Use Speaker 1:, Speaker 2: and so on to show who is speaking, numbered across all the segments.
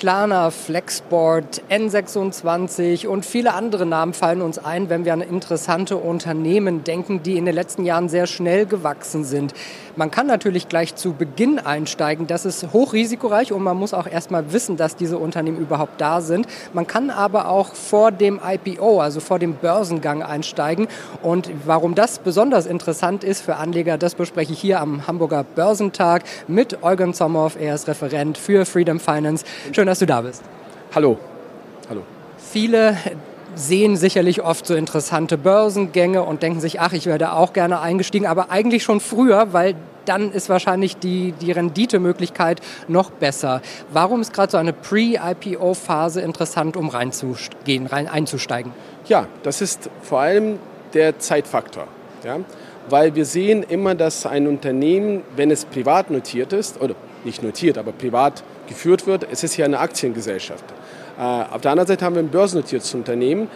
Speaker 1: Klarna, Flexboard, N26 und viele andere Namen fallen uns ein, wenn wir an interessante Unternehmen denken, die in den letzten Jahren sehr schnell gewachsen sind. Man kann natürlich gleich zu Beginn einsteigen. Das ist hochrisikoreich und man muss auch erstmal wissen, dass diese Unternehmen überhaupt da sind. Man kann aber auch vor dem IPO, also vor dem Börsengang einsteigen. Und warum das besonders interessant ist für Anleger, das bespreche ich hier am Hamburger Börsentag mit Eugen Sommerhoff. Er ist Referent für Freedom Finance. Schön, dass du da bist.
Speaker 2: Hallo. Hallo.
Speaker 1: Viele sehen sicherlich oft so interessante Börsengänge und denken sich, ach, ich werde auch gerne eingestiegen, aber eigentlich schon früher, weil dann ist wahrscheinlich die, die Renditemöglichkeit noch besser. Warum ist gerade so eine Pre-IPO-Phase interessant, um reinzugehen, rein einzusteigen?
Speaker 2: Ja, das ist vor allem der Zeitfaktor. Ja? Weil wir sehen immer, dass ein Unternehmen, wenn es privat notiert ist, oder nicht notiert, aber privat geführt wird, es ist ja eine Aktiengesellschaft. Äh, auf der anderen Seite haben wir ein börsennotiertes Unternehmen.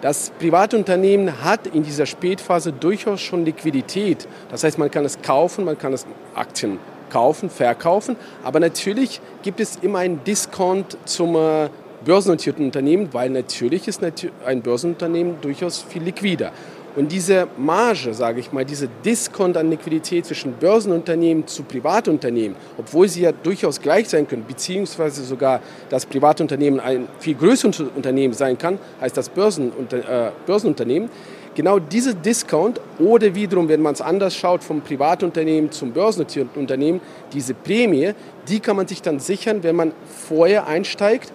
Speaker 2: Das Privatunternehmen hat in dieser Spätphase durchaus schon Liquidität. Das heißt, man kann es kaufen, man kann es Aktien kaufen, verkaufen. Aber natürlich gibt es immer einen Discount zum äh, börsennotierten Unternehmen, weil natürlich ist ein Börsenunternehmen durchaus viel liquider. Und diese Marge, sage ich mal, diese Diskont an Liquidität zwischen Börsenunternehmen zu Privatunternehmen, obwohl sie ja durchaus gleich sein können, beziehungsweise sogar das Privatunternehmen ein viel größeres Unternehmen sein kann, heißt das Börsenunter, äh, Börsenunternehmen, genau diese Discount oder wiederum, wenn man es anders schaut, vom Privatunternehmen zum börsennotierten Unternehmen, diese Prämie, die kann man sich dann sichern, wenn man vorher einsteigt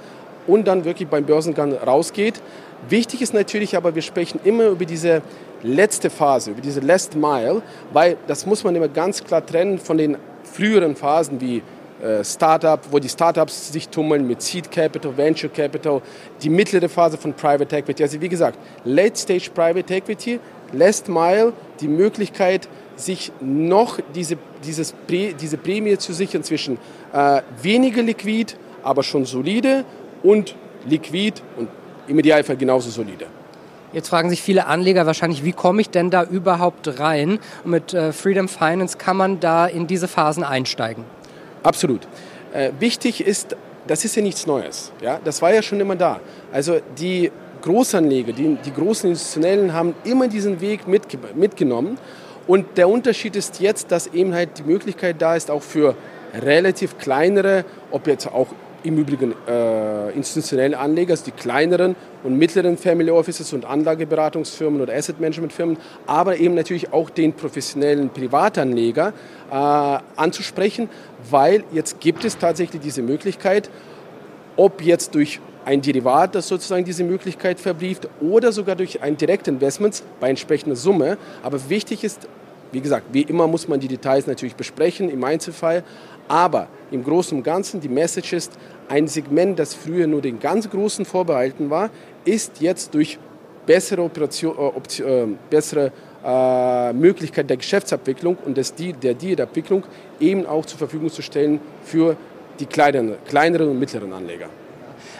Speaker 2: und dann wirklich beim Börsengang rausgeht. Wichtig ist natürlich aber, wir sprechen immer über diese letzte Phase, über diese Last Mile, weil das muss man immer ganz klar trennen von den früheren Phasen wie äh, Startup, wo die Startups sich tummeln mit Seed Capital, Venture Capital, die mittlere Phase von Private Equity. Also wie gesagt, Late Stage Private Equity, Last Mile, die Möglichkeit, sich noch diese, dieses, diese Prämie zu sichern zwischen äh, weniger liquid, aber schon solide und liquid und im Idealfall genauso solide.
Speaker 1: Jetzt fragen sich viele Anleger wahrscheinlich, wie komme ich denn da überhaupt rein? Und mit äh, Freedom Finance kann man da in diese Phasen einsteigen?
Speaker 2: Absolut. Äh, wichtig ist, das ist ja nichts Neues. Ja? Das war ja schon immer da. Also die Großanleger, die, die großen Institutionellen haben immer diesen Weg mitge mitgenommen. Und der Unterschied ist jetzt, dass eben halt die Möglichkeit da ist, auch für relativ kleinere, ob jetzt auch im Übrigen äh, institutionelle Anleger, also die kleineren und mittleren Family Offices und Anlageberatungsfirmen oder Asset Management Firmen, aber eben natürlich auch den professionellen Privatanleger äh, anzusprechen, weil jetzt gibt es tatsächlich diese Möglichkeit, ob jetzt durch ein Derivat, das sozusagen diese Möglichkeit verbrieft, oder sogar durch ein Direktinvestment bei entsprechender Summe. Aber wichtig ist, wie gesagt, wie immer muss man die Details natürlich besprechen im Einzelfall, aber im Großen und Ganzen, die Message ist, ein Segment, das früher nur den ganz Großen vorbehalten war, ist jetzt durch bessere, Operation, äh, äh, bessere äh, Möglichkeit der Geschäftsabwicklung und des, der Dealabwicklung eben auch zur Verfügung zu stellen für die kleineren, kleineren und mittleren Anleger.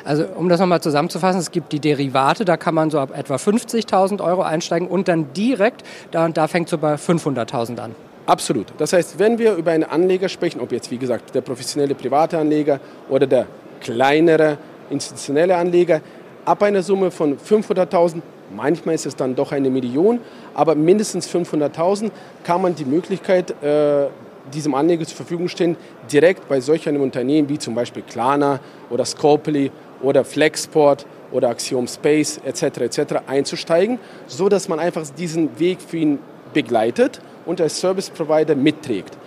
Speaker 1: Also um das nochmal zusammenzufassen, es gibt die Derivate, da kann man so ab etwa 50.000 Euro einsteigen und dann direkt, da, da fängt es so bei 500.000 an.
Speaker 2: Absolut. Das heißt, wenn wir über einen Anleger sprechen, ob jetzt wie gesagt der professionelle private Anleger oder der kleinere institutionelle Anleger, ab einer Summe von 500.000, manchmal ist es dann doch eine Million, aber mindestens 500.000 kann man die Möglichkeit äh, diesem Anleger zur Verfügung stellen, direkt bei solch einem Unternehmen wie zum Beispiel Klarna oder Scopely oder Flexport oder Axiom Space etc. etc. einzusteigen, so dass man einfach diesen Weg für ihn begleitet und als Service Provider mitträgt.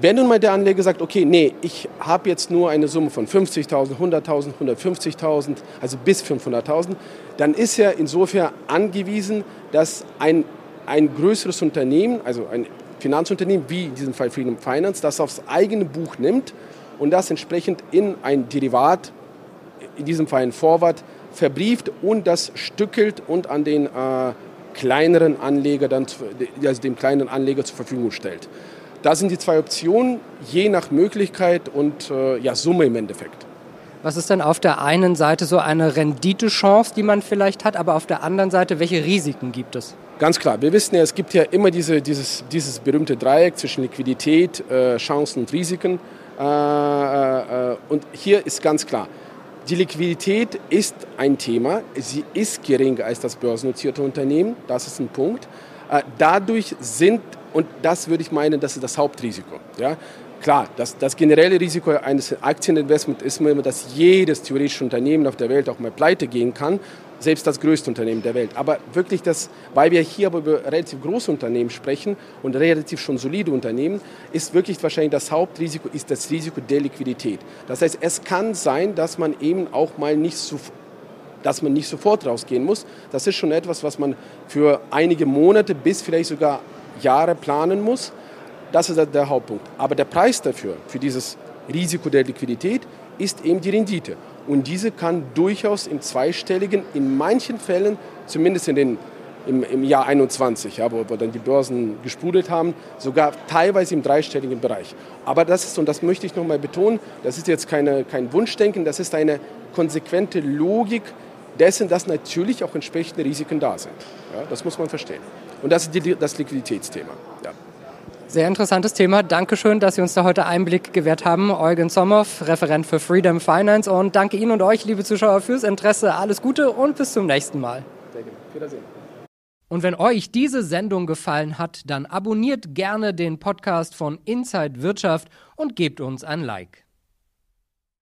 Speaker 2: Wenn nun mal der Anleger sagt, okay, nee, ich habe jetzt nur eine Summe von 50.000, 100.000, 150.000, also bis 500.000, dann ist er insofern angewiesen, dass ein, ein größeres Unternehmen, also ein Finanzunternehmen wie in diesem Fall Freedom Finance, das aufs eigene Buch nimmt und das entsprechend in ein Derivat, in diesem Fall ein Forward, verbrieft und das stückelt und an den äh, kleineren Anleger dann, also dem kleinen Anleger zur Verfügung stellt. Da sind die zwei Optionen, je nach Möglichkeit und äh, ja, Summe im Endeffekt.
Speaker 1: Was ist denn auf der einen Seite so eine Renditechance, die man vielleicht hat, aber auf der anderen Seite, welche Risiken gibt es?
Speaker 2: Ganz klar, wir wissen ja, es gibt ja immer diese, dieses, dieses berühmte Dreieck zwischen Liquidität, äh, Chancen und Risiken. Äh, äh, und hier ist ganz klar, die Liquidität ist ein Thema. Sie ist geringer als das börsennotierte Unternehmen. Das ist ein Punkt. Äh, dadurch sind, und das würde ich meinen, das ist das Hauptrisiko. Ja? Klar, das, das generelle Risiko eines Aktieninvestments ist immer, dass jedes theoretische Unternehmen auf der Welt auch mal pleite gehen kann, selbst das größte Unternehmen der Welt. Aber wirklich das, weil wir hier aber über relativ große Unternehmen sprechen und relativ schon solide Unternehmen, ist wirklich wahrscheinlich das Hauptrisiko, ist das Risiko der Liquidität. Das heißt, es kann sein, dass man eben auch mal nicht so dass man nicht sofort rausgehen muss. Das ist schon etwas, was man für einige Monate bis vielleicht sogar Jahre planen muss. Das ist der Hauptpunkt. Aber der Preis dafür, für dieses Risiko der Liquidität, ist eben die Rendite. Und diese kann durchaus im zweistelligen, in manchen Fällen, zumindest in den, im, im Jahr 21, ja, wo wir dann die Börsen gesprudelt haben, sogar teilweise im dreistelligen Bereich. Aber das ist, und das möchte ich nochmal betonen, das ist jetzt keine, kein Wunschdenken, das ist eine konsequente Logik dessen, dass natürlich auch entsprechende Risiken da sind. Ja, das muss man verstehen. Und das ist die, das Liquiditätsthema. Ja.
Speaker 1: Sehr interessantes Thema. Dankeschön, dass Sie uns da heute Einblick gewährt haben. Eugen Sommerf, Referent für Freedom Finance. Und danke Ihnen und euch, liebe Zuschauer, fürs Interesse. Alles Gute und bis zum nächsten Mal. Sehr gerne. Wiedersehen. Und wenn euch diese Sendung gefallen hat, dann abonniert gerne den Podcast von Inside Wirtschaft und gebt uns ein Like.